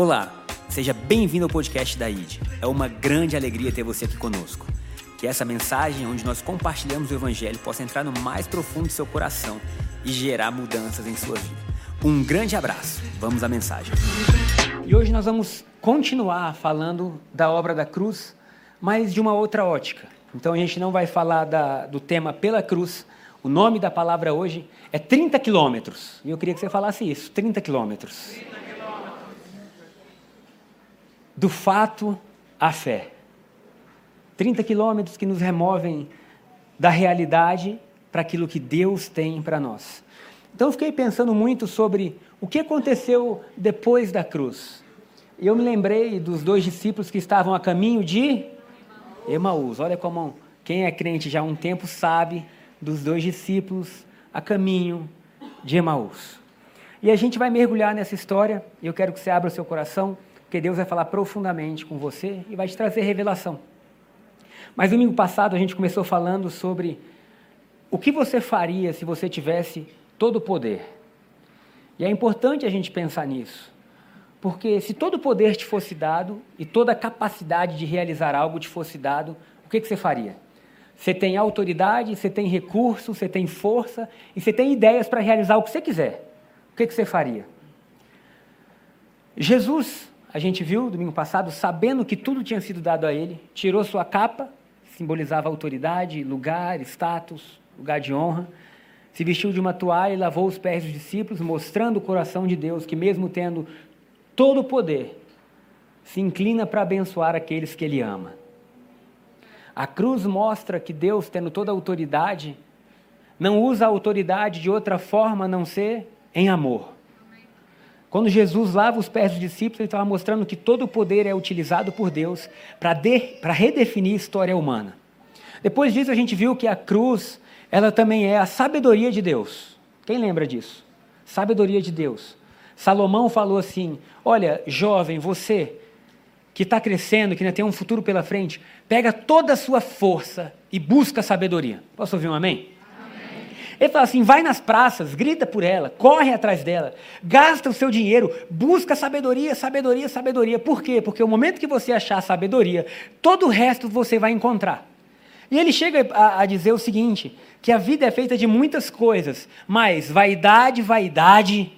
Olá, seja bem-vindo ao podcast da ID. É uma grande alegria ter você aqui conosco. Que essa mensagem, onde nós compartilhamos o Evangelho, possa entrar no mais profundo do seu coração e gerar mudanças em sua vida. Um grande abraço. Vamos à mensagem. E hoje nós vamos continuar falando da obra da cruz, mas de uma outra ótica. Então a gente não vai falar da, do tema pela cruz. O nome da palavra hoje é 30 quilômetros. E eu queria que você falasse isso: 30 quilômetros. Do fato à fé. 30 quilômetros que nos removem da realidade para aquilo que Deus tem para nós. Então eu fiquei pensando muito sobre o que aconteceu depois da cruz. Eu me lembrei dos dois discípulos que estavam a caminho de Emaús. Olha como quem é crente já há um tempo sabe dos dois discípulos a caminho de Emaús. E a gente vai mergulhar nessa história, e eu quero que você abra o seu coração, porque Deus vai falar profundamente com você e vai te trazer revelação. Mas domingo passado a gente começou falando sobre o que você faria se você tivesse todo o poder. E é importante a gente pensar nisso. Porque se todo o poder te fosse dado e toda a capacidade de realizar algo te fosse dado, o que, que você faria? Você tem autoridade, você tem recurso, você tem força e você tem ideias para realizar o que você quiser. O que, que você faria? Jesus, a gente viu domingo passado, sabendo que tudo tinha sido dado a ele, tirou sua capa, simbolizava autoridade, lugar, status, lugar de honra, se vestiu de uma toalha e lavou os pés dos discípulos, mostrando o coração de Deus, que mesmo tendo todo o poder, se inclina para abençoar aqueles que Ele ama. A cruz mostra que Deus, tendo toda a autoridade, não usa a autoridade de outra forma a não ser em amor. Quando Jesus lava os pés dos discípulos, ele estava mostrando que todo o poder é utilizado por Deus para de, redefinir a história humana. Depois disso, a gente viu que a cruz, ela também é a sabedoria de Deus. Quem lembra disso? Sabedoria de Deus. Salomão falou assim: Olha, jovem, você que está crescendo, que ainda tem um futuro pela frente, pega toda a sua força e busca sabedoria. Posso ouvir um amém? Ele fala assim: vai nas praças, grita por ela, corre atrás dela, gasta o seu dinheiro, busca sabedoria, sabedoria, sabedoria. Por quê? Porque o momento que você achar sabedoria, todo o resto você vai encontrar. E ele chega a, a dizer o seguinte: que a vida é feita de muitas coisas, mas vaidade, vaidade,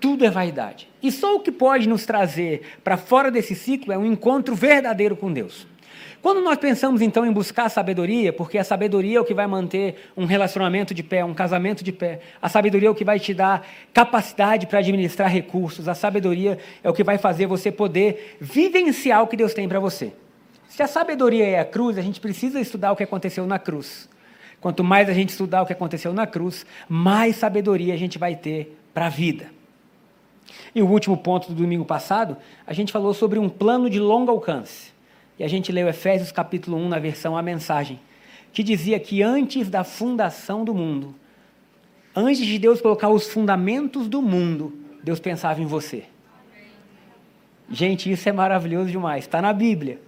tudo é vaidade. E só o que pode nos trazer para fora desse ciclo é um encontro verdadeiro com Deus. Quando nós pensamos então em buscar sabedoria, porque a sabedoria é o que vai manter um relacionamento de pé, um casamento de pé, a sabedoria é o que vai te dar capacidade para administrar recursos, a sabedoria é o que vai fazer você poder vivenciar o que Deus tem para você. Se a sabedoria é a cruz, a gente precisa estudar o que aconteceu na cruz. Quanto mais a gente estudar o que aconteceu na cruz, mais sabedoria a gente vai ter para a vida. E o último ponto do domingo passado, a gente falou sobre um plano de longo alcance. E a gente leu Efésios capítulo 1 na versão A Mensagem, que dizia que antes da fundação do mundo, antes de Deus colocar os fundamentos do mundo, Deus pensava em você. Gente, isso é maravilhoso demais. Está na Bíblia.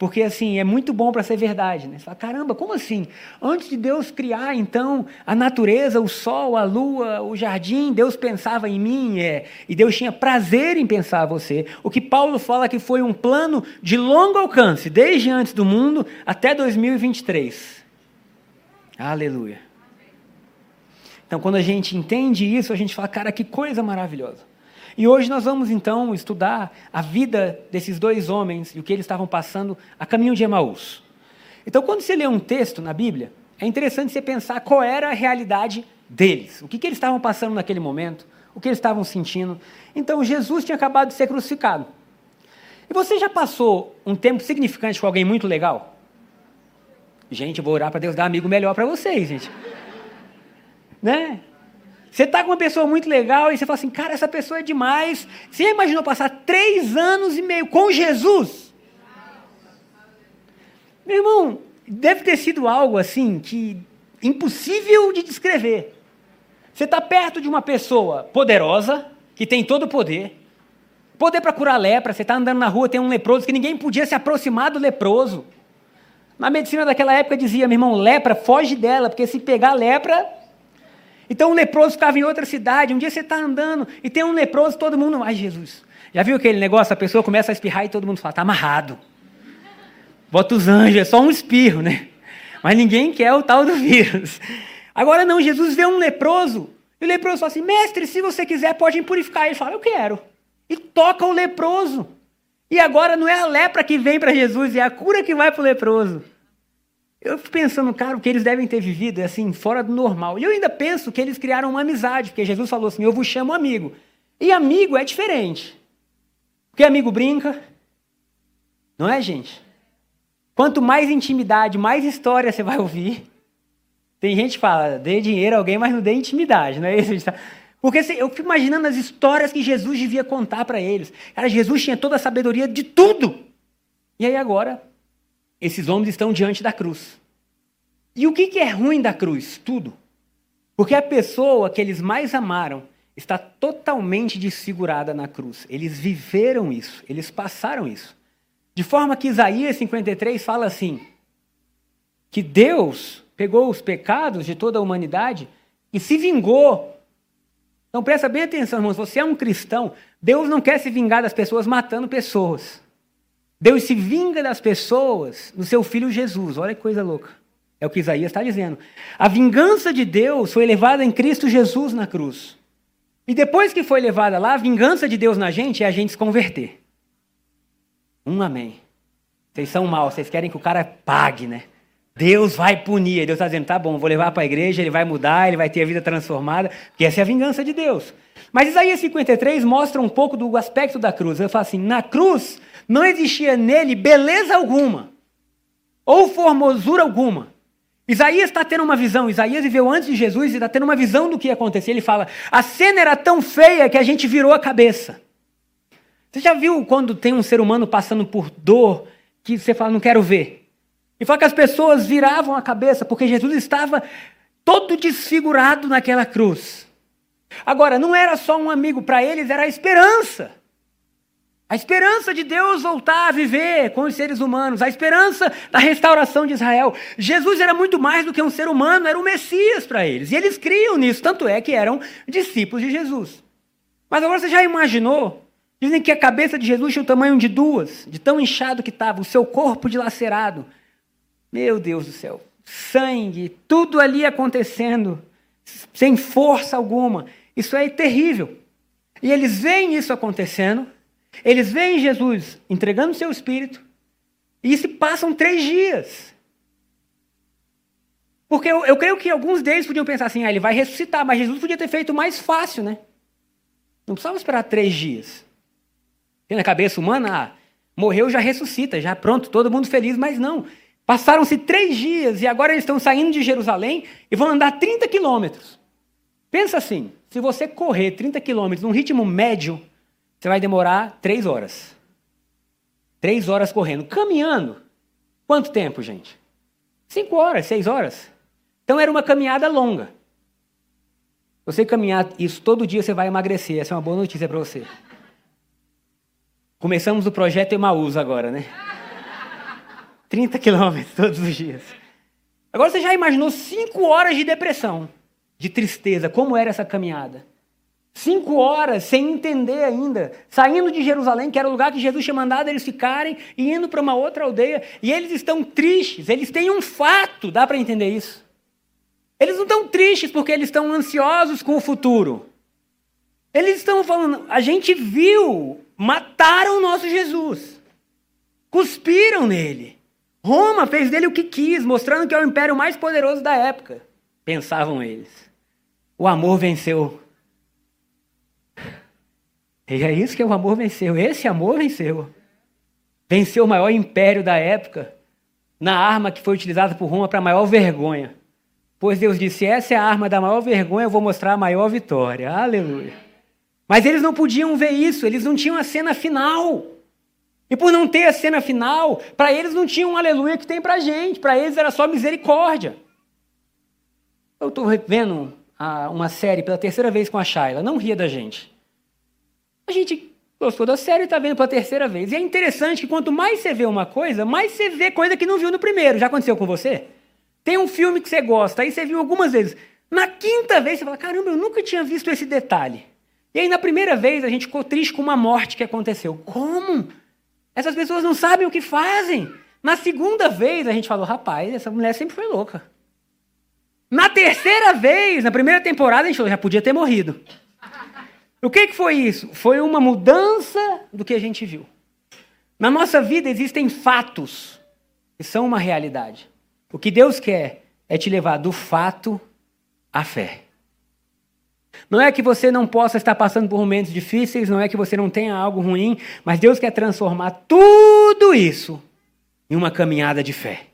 Porque assim, é muito bom para ser verdade, né? Você fala, caramba, como assim? Antes de Deus criar, então, a natureza, o sol, a lua, o jardim, Deus pensava em mim, é, e Deus tinha prazer em pensar você. O que Paulo fala que foi um plano de longo alcance, desde antes do mundo até 2023. Aleluia. Então, quando a gente entende isso, a gente fala, cara, que coisa maravilhosa. E hoje nós vamos então estudar a vida desses dois homens e o que eles estavam passando a caminho de Emaús. Então, quando você lê um texto na Bíblia, é interessante você pensar qual era a realidade deles, o que, que eles estavam passando naquele momento, o que eles estavam sentindo. Então, Jesus tinha acabado de ser crucificado. E você já passou um tempo significante com alguém muito legal? Gente, eu vou orar para Deus dar amigo melhor para vocês, gente. Né? Você está com uma pessoa muito legal e você fala assim, cara, essa pessoa é demais. Você imaginou passar três anos e meio com Jesus? Meu irmão, deve ter sido algo assim que impossível de descrever. Você está perto de uma pessoa poderosa, que tem todo o poder, poder para curar lepra. Você está andando na rua, tem um leproso que ninguém podia se aproximar do leproso. Na medicina daquela época dizia, meu irmão, lepra, foge dela, porque se pegar lepra, então um leproso ficava em outra cidade. Um dia você está andando e tem um leproso, todo mundo, ai Jesus, Já viu aquele negócio? A pessoa começa a espirrar e todo mundo fala, tá amarrado. Bota os anjos, é só um espirro, né? Mas ninguém quer o tal do vírus. Agora não, Jesus vê um leproso, e o leproso fala assim: Mestre, se você quiser, pode impurificar. Ele fala: Eu quero. E toca o leproso. E agora não é a lepra que vem para Jesus, é a cura que vai para o leproso. Eu fico pensando, cara, o que eles devem ter vivido é assim, fora do normal. E eu ainda penso que eles criaram uma amizade, porque Jesus falou assim: Eu vos chamo amigo. E amigo é diferente. Porque amigo brinca. Não é, gente? Quanto mais intimidade, mais história você vai ouvir. Tem gente que fala, dê dinheiro a alguém, mas não dê intimidade, não é isso? Porque eu fico imaginando as histórias que Jesus devia contar para eles. Cara, Jesus tinha toda a sabedoria de tudo. E aí agora, esses homens estão diante da cruz. E o que, é ruim da cruz? Tudo. Porque a pessoa que eles mais amaram está totalmente desfigurada na cruz. Eles viveram isso, eles passaram isso. De forma que Isaías 53 fala assim: que Deus pegou os pecados de toda a humanidade e se vingou. Então presta bem atenção, irmãos, você é um cristão, Deus não quer se vingar das pessoas matando pessoas. Deus se vinga das pessoas no seu filho Jesus. Olha que coisa louca. É o que Isaías está dizendo. A vingança de Deus foi levada em Cristo Jesus na cruz. E depois que foi levada lá, a vingança de Deus na gente é a gente se converter. Um amém. Vocês são maus, vocês querem que o cara pague, né? Deus vai punir. Deus está dizendo, tá bom, vou levar para a igreja, ele vai mudar, ele vai ter a vida transformada, porque essa é a vingança de Deus. Mas Isaías 53 mostra um pouco do aspecto da cruz. Ele fala assim: na cruz não existia nele beleza alguma, ou formosura alguma. Isaías está tendo uma visão, Isaías viveu antes de Jesus e está tendo uma visão do que ia acontecer. Ele fala: a cena era tão feia que a gente virou a cabeça. Você já viu quando tem um ser humano passando por dor que você fala, não quero ver? E fala que as pessoas viravam a cabeça porque Jesus estava todo desfigurado naquela cruz. Agora, não era só um amigo, para eles era a esperança. A esperança de Deus voltar a viver com os seres humanos, a esperança da restauração de Israel. Jesus era muito mais do que um ser humano, era o Messias para eles. E eles criam nisso, tanto é que eram discípulos de Jesus. Mas agora você já imaginou? Dizem que a cabeça de Jesus tinha o tamanho de duas, de tão inchado que estava, o seu corpo dilacerado. Meu Deus do céu, sangue, tudo ali acontecendo, sem força alguma. Isso é terrível. E eles veem isso acontecendo, eles veem Jesus entregando seu espírito, e se passam três dias. Porque eu, eu, creio que alguns deles podiam pensar assim, ah, ele vai ressuscitar, mas Jesus podia ter feito mais fácil, né? Não precisava esperar três dias. Tem na cabeça humana, ah, morreu, já ressuscita, já pronto, todo mundo feliz, mas não. Passaram-se três dias e agora eles estão saindo de Jerusalém e vão andar 30 quilômetros. Pensa assim: se você correr 30 quilômetros num ritmo médio, você vai demorar três horas. Três horas correndo. Caminhando. Quanto tempo, gente? Cinco horas, seis horas. Então era uma caminhada longa. Você caminhar isso todo dia, você vai emagrecer. Essa é uma boa notícia para você. Começamos o projeto Emaús agora, né? 30 quilômetros todos os dias. Agora você já imaginou cinco horas de depressão, de tristeza, como era essa caminhada? Cinco horas sem entender ainda, saindo de Jerusalém, que era o lugar que Jesus tinha mandado eles ficarem, e indo para uma outra aldeia, e eles estão tristes, eles têm um fato, dá para entender isso. Eles não estão tristes porque eles estão ansiosos com o futuro. Eles estão falando, a gente viu, mataram o nosso Jesus, cuspiram nele. Roma fez dele o que quis, mostrando que é o império mais poderoso da época, pensavam eles. O amor venceu. E é isso que o amor venceu. Esse amor venceu. Venceu o maior império da época na arma que foi utilizada por Roma para a maior vergonha. Pois Deus disse: essa é a arma da maior vergonha, eu vou mostrar a maior vitória. Aleluia. Mas eles não podiam ver isso, eles não tinham a cena final. E por não ter a cena final, para eles não tinha um aleluia que tem para gente, para eles era só misericórdia. Eu estou vendo uma série pela terceira vez com a Shayla, não ria da gente. A gente gostou da série e está vendo pela terceira vez. E é interessante que quanto mais você vê uma coisa, mais você vê coisa que não viu no primeiro. Já aconteceu com você? Tem um filme que você gosta, aí você viu algumas vezes. Na quinta vez você fala: caramba, eu nunca tinha visto esse detalhe. E aí, na primeira vez, a gente ficou triste com uma morte que aconteceu. Como? Essas pessoas não sabem o que fazem. Na segunda vez, a gente falou: rapaz, essa mulher sempre foi louca. Na terceira vez, na primeira temporada, a gente falou: já podia ter morrido. O que, que foi isso? Foi uma mudança do que a gente viu. Na nossa vida existem fatos que são uma realidade. O que Deus quer é te levar do fato à fé. Não é que você não possa estar passando por momentos difíceis, não é que você não tenha algo ruim, mas Deus quer transformar tudo isso em uma caminhada de fé.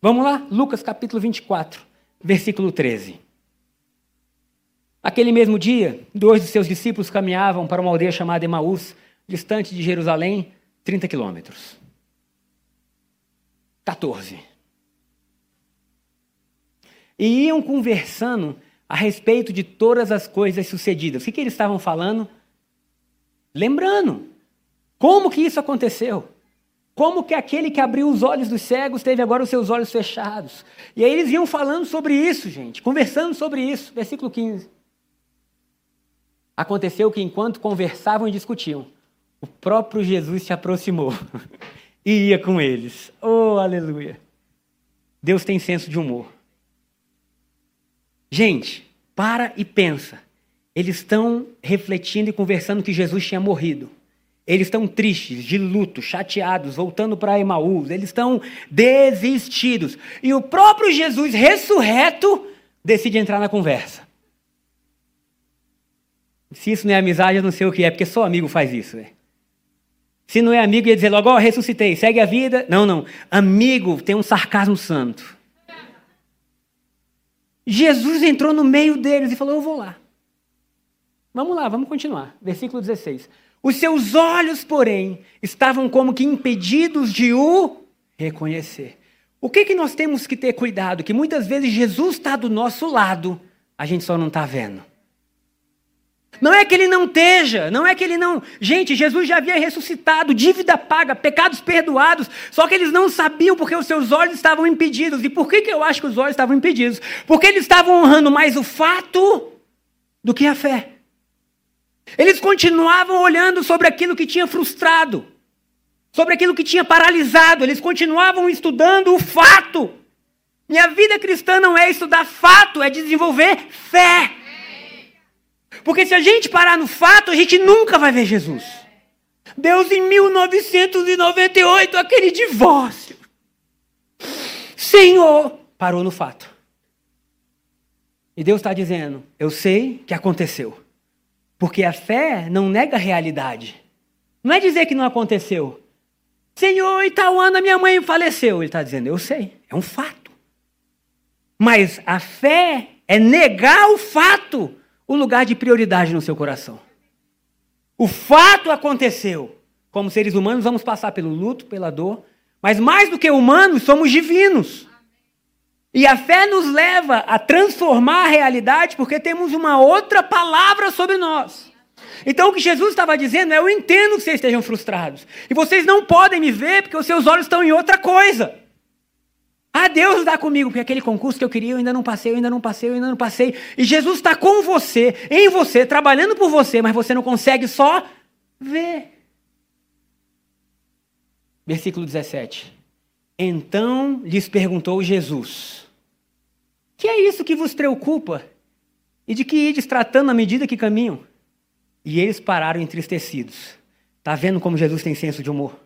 Vamos lá? Lucas capítulo 24, versículo 13. Aquele mesmo dia, dois de seus discípulos caminhavam para uma aldeia chamada Emaús, distante de Jerusalém, 30 quilômetros. 14. E iam conversando a respeito de todas as coisas sucedidas. O que, que eles estavam falando? Lembrando. Como que isso aconteceu? Como que aquele que abriu os olhos dos cegos teve agora os seus olhos fechados? E aí eles iam falando sobre isso, gente, conversando sobre isso. Versículo 15. Aconteceu que enquanto conversavam e discutiam, o próprio Jesus se aproximou e ia com eles. Oh, aleluia! Deus tem senso de humor. Gente, para e pensa. Eles estão refletindo e conversando que Jesus tinha morrido. Eles estão tristes, de luto, chateados, voltando para Emaús. Eles estão desistidos. E o próprio Jesus ressurreto decide entrar na conversa. Se isso não é amizade, eu não sei o que é, porque só amigo faz isso. Né? Se não é amigo, ia dizer logo, ó, oh, ressuscitei, segue a vida. Não, não. Amigo tem um sarcasmo santo. Jesus entrou no meio deles e falou: Eu vou lá. Vamos lá, vamos continuar. Versículo 16. Os seus olhos, porém, estavam como que impedidos de o reconhecer. O que, que nós temos que ter cuidado? Que muitas vezes Jesus está do nosso lado, a gente só não está vendo. Não é que ele não esteja, não é que ele não. Gente, Jesus já havia ressuscitado, dívida paga, pecados perdoados, só que eles não sabiam porque os seus olhos estavam impedidos. E por que, que eu acho que os olhos estavam impedidos? Porque eles estavam honrando mais o fato do que a fé. Eles continuavam olhando sobre aquilo que tinha frustrado, sobre aquilo que tinha paralisado, eles continuavam estudando o fato. Minha vida cristã não é estudar fato, é desenvolver fé. Porque se a gente parar no fato, a gente nunca vai ver Jesus. Deus em 1998, aquele divórcio. Senhor, parou no fato. E Deus está dizendo: Eu sei que aconteceu. Porque a fé não nega a realidade. Não é dizer que não aconteceu. Senhor, Itaúana, minha mãe faleceu. Ele está dizendo: Eu sei, é um fato. Mas a fé é negar o fato o lugar de prioridade no seu coração. O fato aconteceu. Como seres humanos, vamos passar pelo luto, pela dor, mas mais do que humanos, somos divinos. E a fé nos leva a transformar a realidade porque temos uma outra palavra sobre nós. Então o que Jesus estava dizendo é: eu entendo que vocês estejam frustrados. E vocês não podem me ver porque os seus olhos estão em outra coisa. Ah, Deus está comigo, porque aquele concurso que eu queria eu ainda não passei, eu ainda não passei, eu ainda não passei. E Jesus está com você, em você, trabalhando por você, mas você não consegue só ver. Versículo 17. Então lhes perguntou Jesus: Que é isso que vos preocupa? E de que ides tratando à medida que caminham? E eles pararam entristecidos. Está vendo como Jesus tem senso de humor?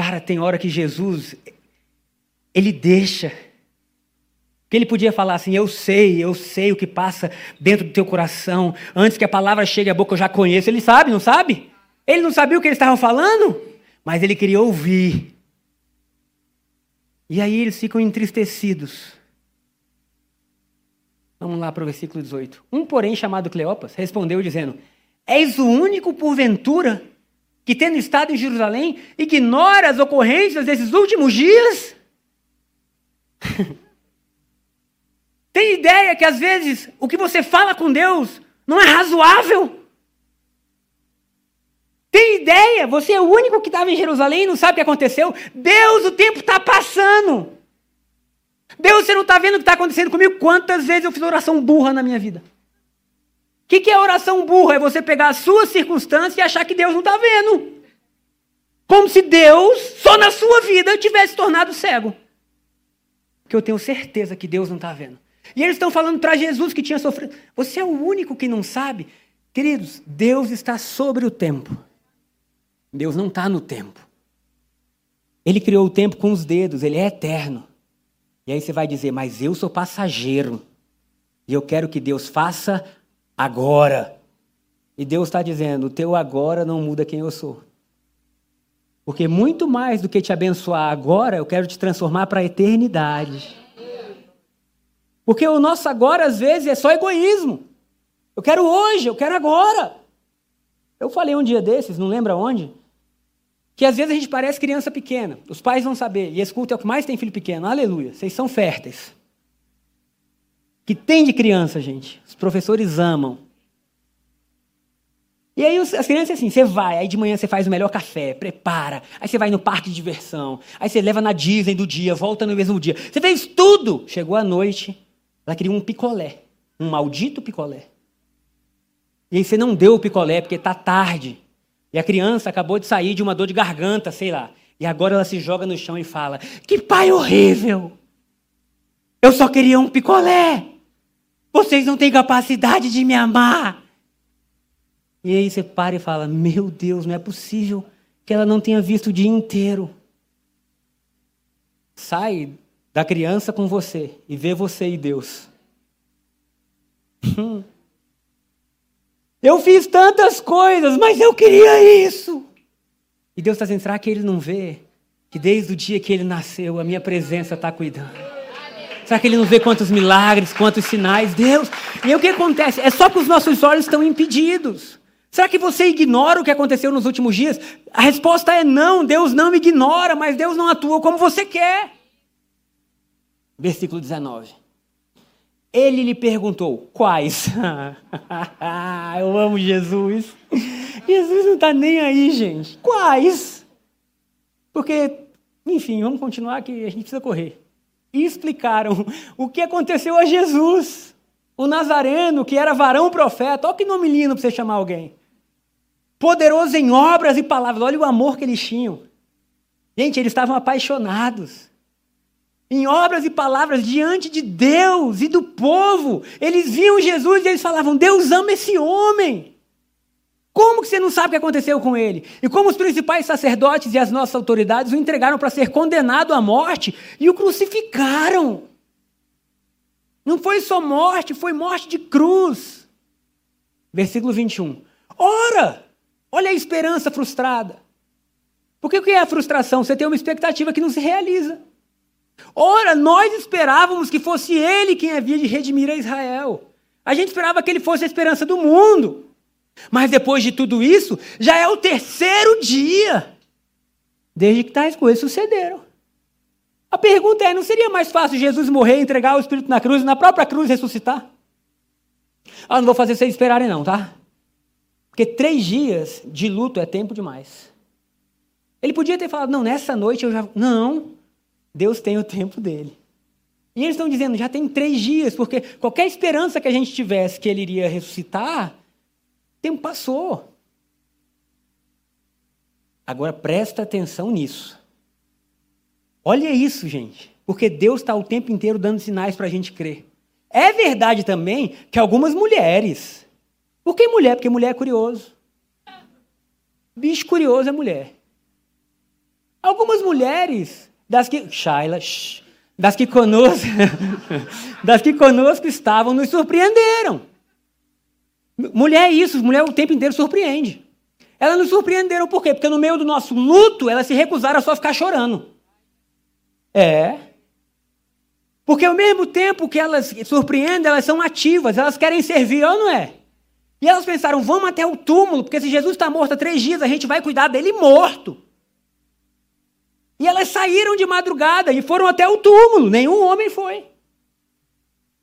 Cara, tem hora que Jesus, ele deixa. Que ele podia falar assim: Eu sei, eu sei o que passa dentro do teu coração. Antes que a palavra chegue à boca, eu já conheço. Ele sabe, não sabe? Ele não sabia o que eles estavam falando, mas ele queria ouvir. E aí eles ficam entristecidos. Vamos lá para o versículo 18. Um, porém, chamado Cleopas, respondeu dizendo: És o único, porventura, que, tendo estado em Jerusalém, ignora as ocorrências desses últimos dias? Tem ideia que às vezes o que você fala com Deus não é razoável? Tem ideia? Você é o único que estava em Jerusalém e não sabe o que aconteceu? Deus, o tempo está passando. Deus, você não está vendo o que está acontecendo comigo? Quantas vezes eu fiz oração burra na minha vida? Que, que é oração burra? É você pegar a sua circunstância e achar que Deus não está vendo. Como se Deus, só na sua vida, tivesse tornado cego. Que eu tenho certeza que Deus não está vendo. E eles estão falando para Jesus que tinha sofrido. Você é o único que não sabe. Queridos, Deus está sobre o tempo. Deus não está no tempo. Ele criou o tempo com os dedos, ele é eterno. E aí você vai dizer, mas eu sou passageiro. E eu quero que Deus faça agora. E Deus está dizendo: o teu agora não muda quem eu sou. Porque muito mais do que te abençoar agora, eu quero te transformar para a eternidade. Porque o nosso agora, às vezes, é só egoísmo. Eu quero hoje, eu quero agora. Eu falei um dia desses, não lembra onde? Que às vezes a gente parece criança pequena. Os pais vão saber. E esse culto é o que mais tem filho pequeno. Aleluia. Vocês são férteis. Que tem de criança, gente. Os professores amam. E aí as crianças assim, você vai, aí de manhã você faz o melhor café, prepara, aí você vai no parque de diversão, aí você leva na Disney do dia, volta no mesmo dia. Você fez tudo! Chegou a noite, ela queria um picolé, um maldito picolé. E aí você não deu o picolé porque está tarde. E a criança acabou de sair de uma dor de garganta, sei lá. E agora ela se joga no chão e fala: Que pai horrível! Eu só queria um picolé! Vocês não têm capacidade de me amar! E aí você para e fala: Meu Deus, não é possível que ela não tenha visto o dia inteiro. Sai da criança com você e vê você e Deus. Hum. Eu fiz tantas coisas, mas eu queria isso. E Deus está dizendo: será que Ele não vê que desde o dia que Ele nasceu, a minha presença está cuidando? Será que Ele não vê quantos milagres, quantos sinais? Deus. E aí o que acontece? É só que os nossos olhos estão impedidos. Será que você ignora o que aconteceu nos últimos dias? A resposta é não, Deus não ignora, mas Deus não atua como você quer. Versículo 19. Ele lhe perguntou: Quais? Eu amo Jesus. Jesus não está nem aí, gente. Quais? Porque, enfim, vamos continuar que a gente precisa correr. E explicaram o que aconteceu a Jesus, o Nazareno, que era varão profeta. Olha que nome lindo para você chamar alguém. Poderoso em obras e palavras. Olha o amor que eles tinham. Gente, eles estavam apaixonados em obras e palavras diante de Deus e do povo. Eles viam Jesus e eles falavam: Deus ama esse homem. Como que você não sabe o que aconteceu com ele? E como os principais sacerdotes e as nossas autoridades o entregaram para ser condenado à morte e o crucificaram. Não foi só morte, foi morte de cruz. Versículo 21. Ora, olha a esperança frustrada. Porque o que é a frustração? Você tem uma expectativa que não se realiza. Ora, nós esperávamos que fosse ele quem havia de redimir a Israel. A gente esperava que ele fosse a esperança do mundo. Mas depois de tudo isso, já é o terceiro dia desde que tais coisas sucederam. A pergunta é: não seria mais fácil Jesus morrer, entregar o Espírito na cruz e na própria cruz ressuscitar? Ah, não vou fazer vocês esperarem, não, tá? Porque três dias de luto é tempo demais. Ele podia ter falado: não, nessa noite eu já. Não, Deus tem o tempo dele. E eles estão dizendo, já tem três dias, porque qualquer esperança que a gente tivesse que ele iria ressuscitar, o tempo passou. Agora presta atenção nisso. Olha isso, gente. Porque Deus está o tempo inteiro dando sinais para a gente crer. É verdade também que algumas mulheres. Por que mulher? Porque mulher é curioso. Bicho curioso é mulher. Algumas mulheres das que. Shaila, shh, das que conosco. das que conosco estavam, nos surpreenderam. Mulher é isso, mulher o tempo inteiro surpreende. Elas nos surpreenderam por quê? Porque no meio do nosso luto, elas se recusaram a só ficar chorando. É. Porque ao mesmo tempo que elas surpreendem, elas são ativas, elas querem servir, ou não é? E elas pensaram, vamos até o túmulo, porque se Jesus está morto há três dias, a gente vai cuidar dele morto. E elas saíram de madrugada e foram até o túmulo, nenhum homem foi.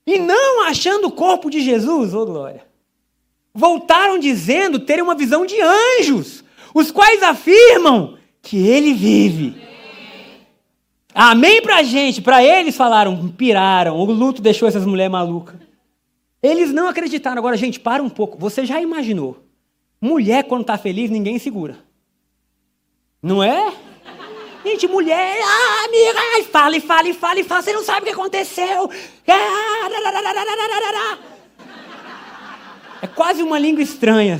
E não achando o corpo de Jesus, ô oh glória, voltaram dizendo terem uma visão de anjos, os quais afirmam que ele vive. Amém pra gente, para eles falaram, piraram, o luto deixou essas mulheres malucas. Eles não acreditaram. Agora, gente, para um pouco. Você já imaginou? Mulher, quando está feliz, ninguém segura. Não é? Gente, mulher, ah, amiga, fala e fala e fala e fala, você não sabe o que aconteceu. É quase uma língua estranha.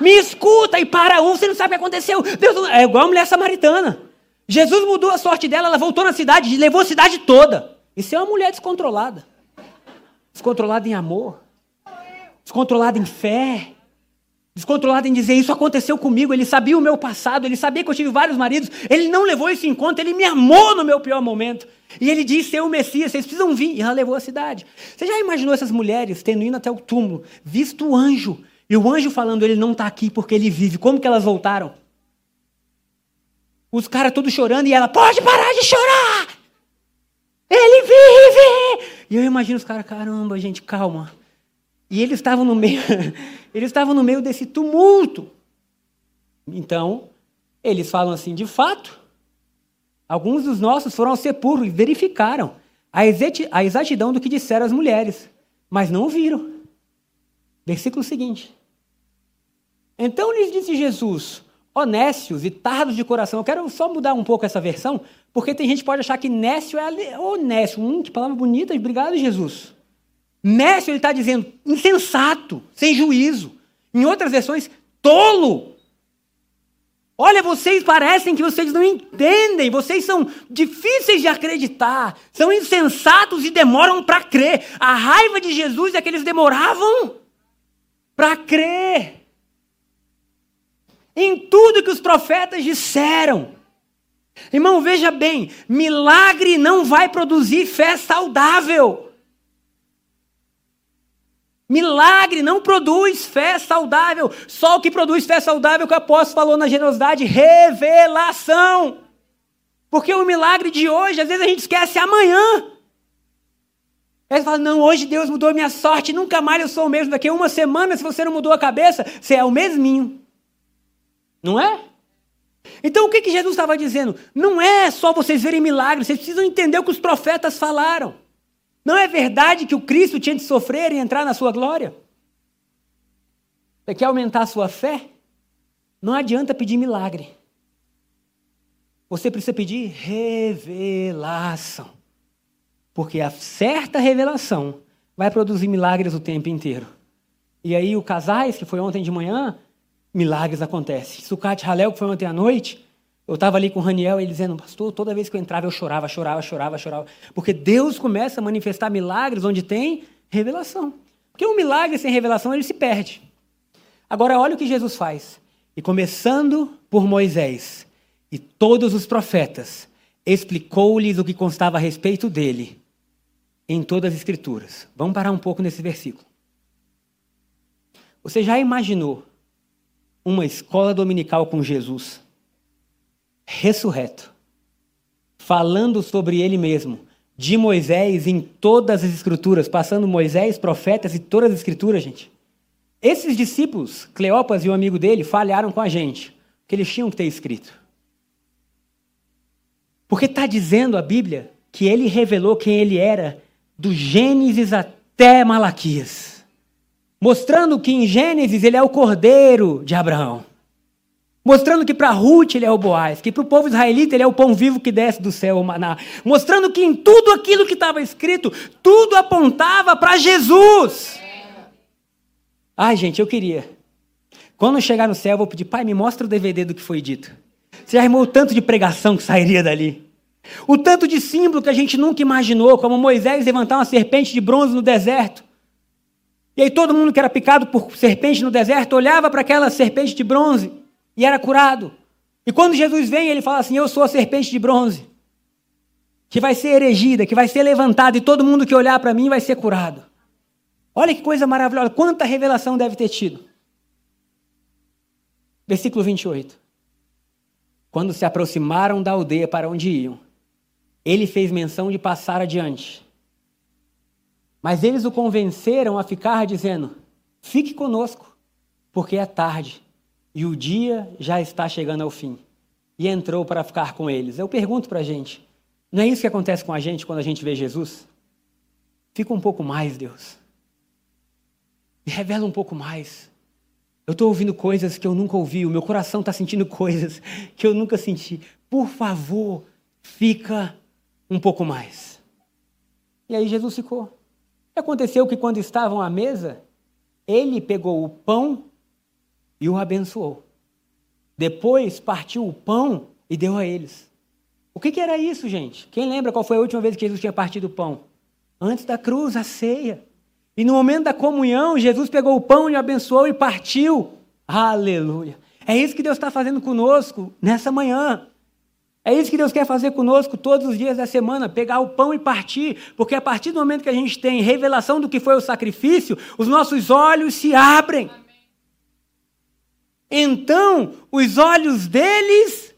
Me escuta e para um, você não sabe o que aconteceu. Deus, é igual a mulher samaritana. Jesus mudou a sorte dela, ela voltou na cidade levou a cidade toda. Isso é uma mulher descontrolada. Descontrolada em amor. Descontrolada em fé. Descontrolada em dizer isso aconteceu comigo. Ele sabia o meu passado, ele sabia que eu tive vários maridos. Ele não levou isso em conta, ele me amou no meu pior momento. E ele disse ser o Messias, vocês precisam vir. E ela levou a cidade. Você já imaginou essas mulheres tendo ido até o túmulo, visto o anjo, e o anjo falando, ele não está aqui porque ele vive. Como que elas voltaram? Os caras todos chorando e ela, pode parar de chorar! Ele vive! E eu imagino os caras, caramba, gente, calma. E eles estavam no meio, eles estavam no meio desse tumulto. Então, eles falam assim, de fato, alguns dos nossos foram ao sepulcro e verificaram a exatidão do que disseram as mulheres, mas não viram. Versículo seguinte. Então lhes disse Jesus: honécios e tardos de coração. Eu quero só mudar um pouco essa versão, porque tem gente que pode achar que nécio é honesto. Hum, que palavra bonita, obrigado, Jesus. Nécio, ele está dizendo insensato, sem juízo. Em outras versões, tolo. Olha, vocês parecem que vocês não entendem, vocês são difíceis de acreditar, são insensatos e demoram para crer. A raiva de Jesus é que eles demoravam para crer em tudo que os profetas disseram. Irmão, veja bem: milagre não vai produzir fé saudável. Milagre não produz fé saudável. Só o que produz fé saudável que o apóstolo falou na generosidade, revelação. Porque o milagre de hoje, às vezes a gente esquece amanhã. Aí você fala, não, hoje Deus mudou minha sorte, nunca mais eu sou o mesmo. Daqui a uma semana, se você não mudou a cabeça, você é o mesminho. Não é? Então o que, que Jesus estava dizendo? Não é só vocês verem milagres, vocês precisam entender o que os profetas falaram. Não é verdade que o Cristo tinha de sofrer e entrar na sua glória? Você quer aumentar a sua fé? Não adianta pedir milagre. Você precisa pedir revelação. Porque a certa revelação vai produzir milagres o tempo inteiro. E aí, o casais, que foi ontem de manhã, milagres acontecem. Sucate Halel, que foi ontem à noite, eu estava ali com o Raniel, ele dizendo, pastor, toda vez que eu entrava eu chorava, chorava, chorava, chorava. Porque Deus começa a manifestar milagres onde tem revelação. Porque um milagre sem revelação, ele se perde. Agora, olha o que Jesus faz. E começando por Moisés e todos os profetas, explicou-lhes o que constava a respeito dele em todas as Escrituras. Vamos parar um pouco nesse versículo. Você já imaginou uma escola dominical com Jesus, ressurreto, falando sobre ele mesmo, de Moisés em todas as escrituras, passando Moisés, profetas e todas as escrituras, gente. Esses discípulos, Cleopas e o amigo dele, falharam com a gente, que eles tinham que ter escrito. Porque está dizendo a Bíblia que ele revelou quem ele era, do Gênesis até Malaquias mostrando que em Gênesis ele é o cordeiro de Abraão. Mostrando que para Ruth ele é o Boaz, que para o povo israelita ele é o pão vivo que desce do céu, o maná. Mostrando que em tudo aquilo que estava escrito, tudo apontava para Jesus. Ai, gente, eu queria. Quando eu chegar no céu, eu vou pedir, pai, me mostra o DVD do que foi dito. Você já armou o tanto de pregação que sairia dali. O tanto de símbolo que a gente nunca imaginou, como Moisés levantar uma serpente de bronze no deserto. E aí todo mundo que era picado por serpente no deserto olhava para aquela serpente de bronze e era curado. E quando Jesus vem, ele fala assim: Eu sou a serpente de bronze, que vai ser erigida, que vai ser levantada, e todo mundo que olhar para mim vai ser curado. Olha que coisa maravilhosa, quanta revelação deve ter tido. Versículo 28. Quando se aproximaram da aldeia para onde iam, ele fez menção de passar adiante. Mas eles o convenceram a ficar, dizendo: Fique conosco, porque é tarde e o dia já está chegando ao fim. E entrou para ficar com eles. Eu pergunto para a gente: não é isso que acontece com a gente quando a gente vê Jesus? Fica um pouco mais, Deus. Me revela um pouco mais. Eu estou ouvindo coisas que eu nunca ouvi, o meu coração está sentindo coisas que eu nunca senti. Por favor, fica um pouco mais. E aí Jesus ficou. Aconteceu que quando estavam à mesa, ele pegou o pão e o abençoou. Depois partiu o pão e deu a eles. O que, que, era isso, gente? Quem lembra qual foi a última vez que Jesus tinha partido o pão? Antes da cruz, a ceia. E no momento da comunhão, Jesus pegou o pão e abençoou e partiu. Aleluia. É isso que Deus está fazendo conosco nessa manhã. É isso que Deus quer fazer conosco todos os dias da semana, pegar o pão e partir, porque a partir do momento que a gente tem revelação do que foi o sacrifício, os nossos olhos se abrem. Então, os olhos deles.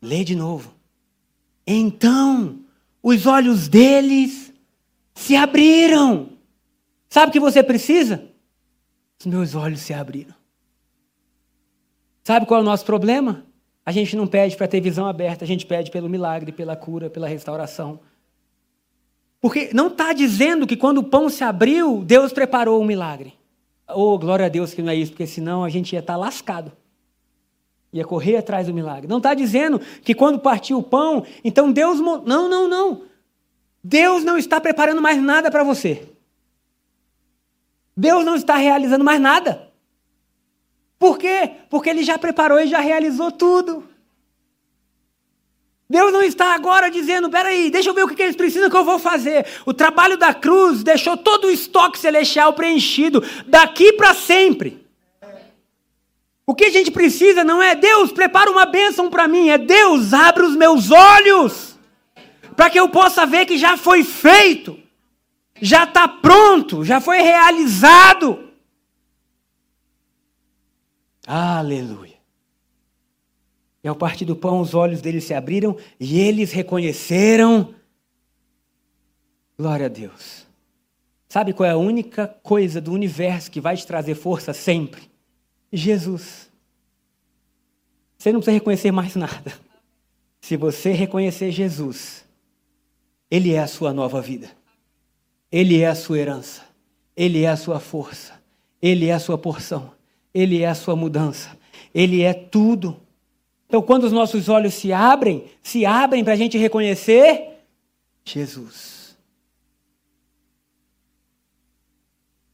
Lê de novo. Então, os olhos deles se abriram. Sabe o que você precisa? Os meus olhos se abriram. Sabe qual é o nosso problema? A gente não pede para ter visão aberta, a gente pede pelo milagre, pela cura, pela restauração. Porque não está dizendo que quando o pão se abriu, Deus preparou um milagre. Oh, glória a Deus que não é isso, porque senão a gente ia estar tá lascado. Ia correr atrás do milagre. Não está dizendo que quando partiu o pão, então Deus. Não, não, não. Deus não está preparando mais nada para você. Deus não está realizando mais nada. Por quê? Porque ele já preparou e já realizou tudo. Deus não está agora dizendo, peraí, deixa eu ver o que eles precisam que eu vou fazer. O trabalho da cruz deixou todo o estoque celestial preenchido daqui para sempre. O que a gente precisa não é Deus, prepara uma bênção para mim, é Deus, abre os meus olhos para que eu possa ver que já foi feito, já está pronto, já foi realizado. Aleluia. E ao partir do pão, os olhos deles se abriram e eles reconheceram. Glória a Deus. Sabe qual é a única coisa do universo que vai te trazer força sempre? Jesus. Você não precisa reconhecer mais nada. Se você reconhecer Jesus, Ele é a sua nova vida. Ele é a sua herança. Ele é a sua força. Ele é a sua porção. Ele é a sua mudança. Ele é tudo. Então, quando os nossos olhos se abrem, se abrem para a gente reconhecer Jesus.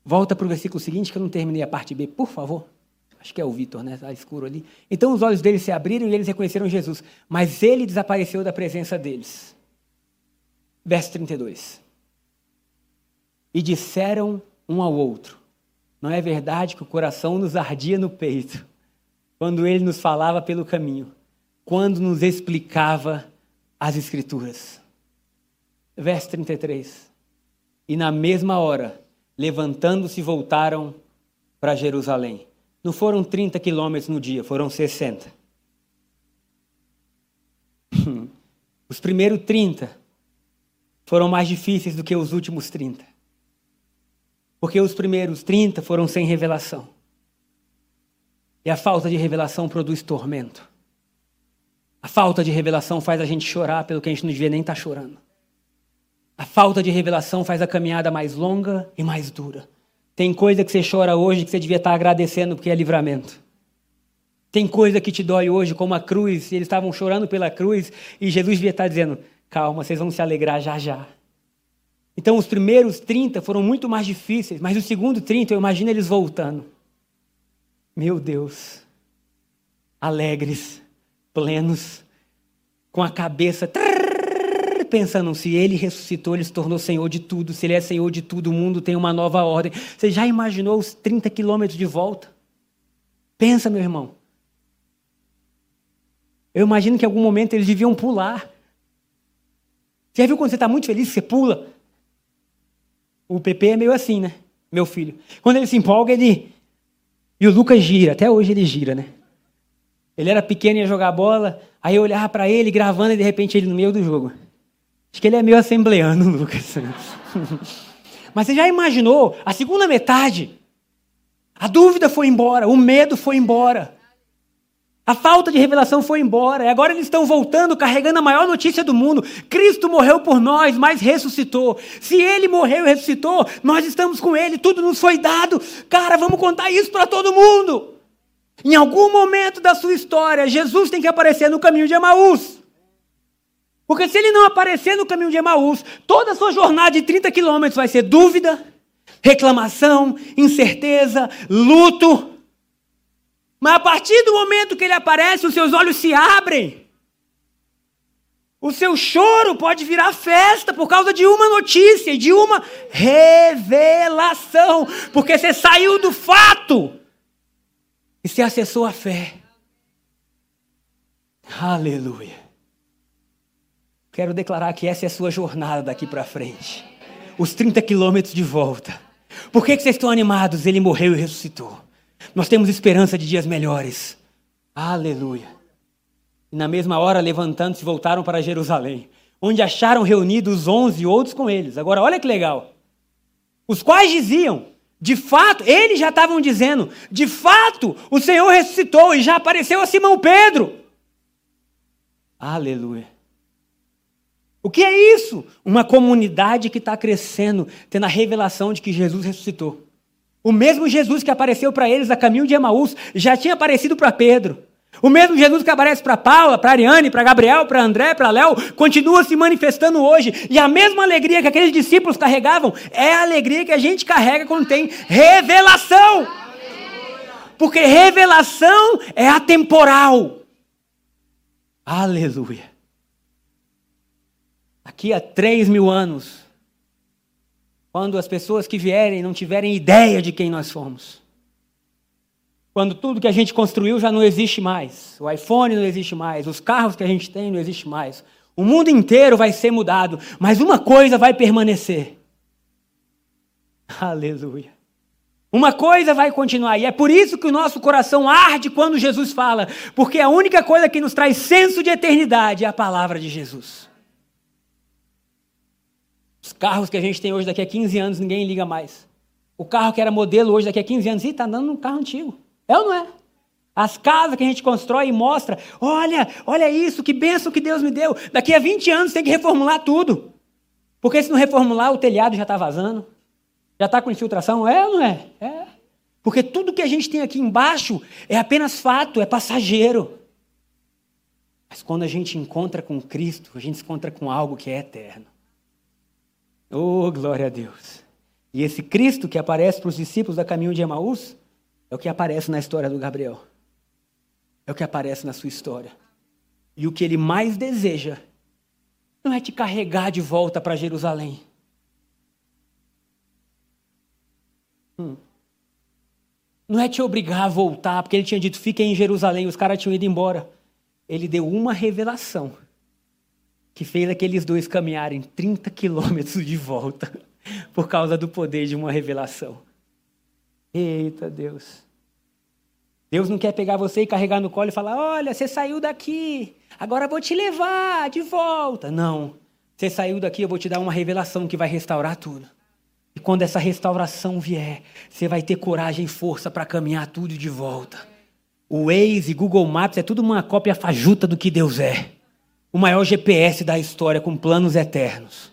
Volta para o versículo seguinte, que eu não terminei a parte B, por favor. Acho que é o Vitor, né? Está escuro ali. Então os olhos deles se abriram e eles reconheceram Jesus. Mas ele desapareceu da presença deles. Verso 32. E disseram um ao outro: não é verdade que o coração nos ardia no peito quando ele nos falava pelo caminho, quando nos explicava as Escrituras? Verso 33. E na mesma hora, levantando-se, voltaram para Jerusalém. Não foram 30 quilômetros no dia, foram 60. Os primeiros 30 foram mais difíceis do que os últimos 30. Porque os primeiros 30 foram sem revelação. E a falta de revelação produz tormento. A falta de revelação faz a gente chorar pelo que a gente não devia nem estar tá chorando. A falta de revelação faz a caminhada mais longa e mais dura. Tem coisa que você chora hoje que você devia estar tá agradecendo porque é livramento. Tem coisa que te dói hoje, como a cruz, eles estavam chorando pela cruz, e Jesus devia estar tá dizendo: calma, vocês vão se alegrar já já. Então, os primeiros 30 foram muito mais difíceis, mas o segundo 30, eu imagino eles voltando. Meu Deus, alegres, plenos, com a cabeça trrr, pensando: se ele ressuscitou, ele se tornou Senhor de tudo, se ele é Senhor de tudo, o mundo tem uma nova ordem. Você já imaginou os 30 quilômetros de volta? Pensa, meu irmão. Eu imagino que em algum momento eles deviam pular. Você já viu quando você está muito feliz, você pula? O PP é meio assim, né? Meu filho. Quando ele se empolga, ele. E o Lucas gira, até hoje ele gira, né? Ele era pequeno e ia jogar bola, aí eu olhava para ele gravando e de repente ele no meio do jogo. Acho que ele é meio assembleano, Lucas. Mas você já imaginou a segunda metade? A dúvida foi embora, o medo foi embora. A falta de revelação foi embora, e agora eles estão voltando carregando a maior notícia do mundo. Cristo morreu por nós, mas ressuscitou. Se ele morreu e ressuscitou, nós estamos com ele, tudo nos foi dado. Cara, vamos contar isso para todo mundo. Em algum momento da sua história, Jesus tem que aparecer no caminho de Emaús. Porque se ele não aparecer no caminho de Emaús, toda a sua jornada de 30 quilômetros vai ser dúvida, reclamação, incerteza, luto. Mas a partir do momento que ele aparece, os seus olhos se abrem. O seu choro pode virar festa por causa de uma notícia, de uma revelação. Porque você saiu do fato e se acessou a fé. Aleluia. Quero declarar que essa é a sua jornada daqui para frente. Os 30 quilômetros de volta. Por que, que vocês estão animados? Ele morreu e ressuscitou. Nós temos esperança de dias melhores. Aleluia. E na mesma hora, levantando-se, voltaram para Jerusalém, onde acharam reunidos onze outros com eles. Agora, olha que legal. Os quais diziam: de fato, eles já estavam dizendo, de fato, o Senhor ressuscitou e já apareceu a Simão Pedro. Aleluia. O que é isso? Uma comunidade que está crescendo, tendo a revelação de que Jesus ressuscitou. O mesmo Jesus que apareceu para eles a caminho de Emaús já tinha aparecido para Pedro. O mesmo Jesus que aparece para Paula, para Ariane, para Gabriel, para André, para Léo, continua se manifestando hoje. E a mesma alegria que aqueles discípulos carregavam é a alegria que a gente carrega quando tem revelação. Porque revelação é atemporal. Aleluia. Aqui há três mil anos, quando as pessoas que vierem não tiverem ideia de quem nós somos. Quando tudo que a gente construiu já não existe mais. O iPhone não existe mais, os carros que a gente tem não existe mais. O mundo inteiro vai ser mudado, mas uma coisa vai permanecer. Aleluia. Uma coisa vai continuar, e é por isso que o nosso coração arde quando Jesus fala, porque a única coisa que nos traz senso de eternidade é a palavra de Jesus. Os carros que a gente tem hoje, daqui a 15 anos, ninguém liga mais. O carro que era modelo hoje, daqui a 15 anos, está andando num carro antigo. É ou não é? As casas que a gente constrói e mostra, olha, olha isso, que benção que Deus me deu. Daqui a 20 anos tem que reformular tudo. Porque se não reformular, o telhado já está vazando. Já está com infiltração, é ou não é? É. Porque tudo que a gente tem aqui embaixo é apenas fato, é passageiro. Mas quando a gente encontra com Cristo, a gente se encontra com algo que é eterno. Oh, glória a Deus. E esse Cristo que aparece para os discípulos da caminho de Emaús é o que aparece na história do Gabriel. É o que aparece na sua história. E o que ele mais deseja não é te carregar de volta para Jerusalém. Hum. Não é te obrigar a voltar, porque ele tinha dito, fiquem em Jerusalém, os caras tinham ido embora. Ele deu uma revelação que fez aqueles dois caminharem 30 quilômetros de volta por causa do poder de uma revelação. Eita Deus. Deus não quer pegar você e carregar no colo e falar: olha, você saiu daqui, agora vou te levar de volta. Não. Você saiu daqui, eu vou te dar uma revelação que vai restaurar tudo. E quando essa restauração vier, você vai ter coragem e força para caminhar tudo de volta. O Waze, Google Maps é tudo uma cópia fajuta do que Deus é o maior GPS da história com planos eternos.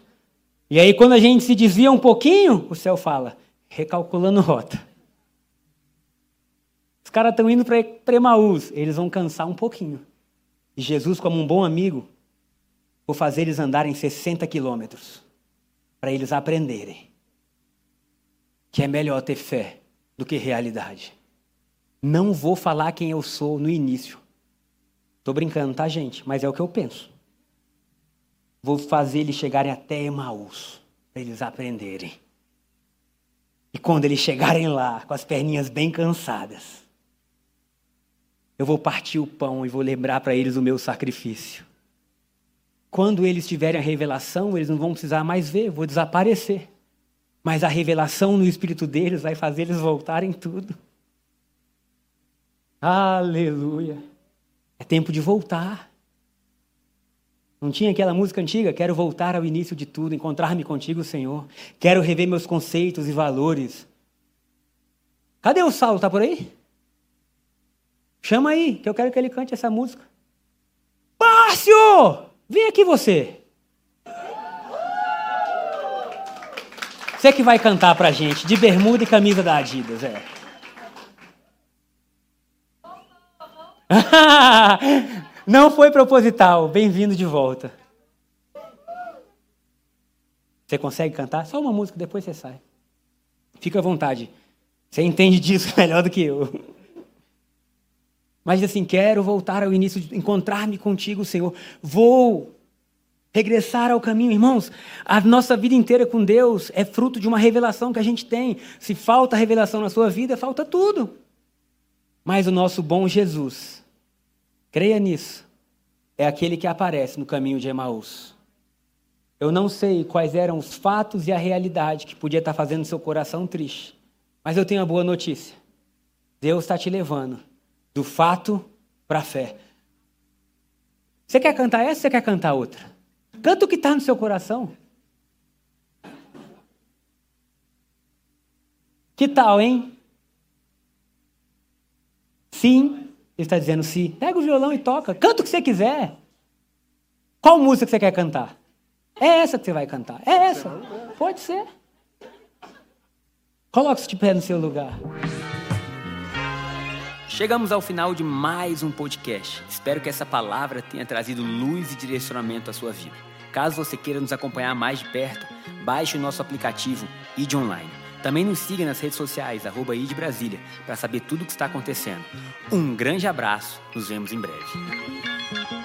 E aí, quando a gente se desvia um pouquinho, o céu fala, recalculando rota. Os caras estão indo para Emaús, eles vão cansar um pouquinho. E Jesus, como um bom amigo, vou fazer eles andarem 60 quilômetros, para eles aprenderem que é melhor ter fé do que realidade. Não vou falar quem eu sou no início. Estou brincando, tá, gente? Mas é o que eu penso. Vou fazer eles chegarem até Emaús, para eles aprenderem. E quando eles chegarem lá, com as perninhas bem cansadas, eu vou partir o pão e vou lembrar para eles o meu sacrifício. Quando eles tiverem a revelação, eles não vão precisar mais ver, eu vou desaparecer. Mas a revelação no espírito deles vai fazer eles voltarem tudo. Aleluia. É tempo de voltar. Não tinha aquela música antiga? Quero voltar ao início de tudo, encontrar-me contigo, Senhor. Quero rever meus conceitos e valores. Cadê o Saulo? Está por aí? Chama aí, que eu quero que ele cante essa música. Márcio! Vem aqui você. Você que vai cantar pra gente, de bermuda e camisa da Adidas, é. Não foi proposital. Bem-vindo de volta. Você consegue cantar? Só uma música, depois você sai. Fica à vontade. Você entende disso melhor do que eu. Mas assim, quero voltar ao início, encontrar-me contigo, Senhor. Vou regressar ao caminho. Irmãos, a nossa vida inteira com Deus é fruto de uma revelação que a gente tem. Se falta revelação na sua vida, falta tudo. Mas o nosso bom Jesus, creia nisso, é aquele que aparece no caminho de Emaús. Eu não sei quais eram os fatos e a realidade que podia estar fazendo seu coração triste, mas eu tenho uma boa notícia. Deus está te levando do fato para a fé. Você quer cantar essa ou você quer cantar outra? Canta o que está no seu coração. Que tal, hein? Sim. Ele está dizendo sim. Pega o violão e toca. Canta o que você quiser. Qual música que você quer cantar? É essa que você vai cantar. É essa. Pode ser. Coloque-se de pé no seu lugar. Chegamos ao final de mais um podcast. Espero que essa palavra tenha trazido luz e direcionamento à sua vida. Caso você queira nos acompanhar mais de perto, baixe o nosso aplicativo ID Online. Também nos siga nas redes sociais, arroba ID Brasília, para saber tudo o que está acontecendo. Um grande abraço, nos vemos em breve.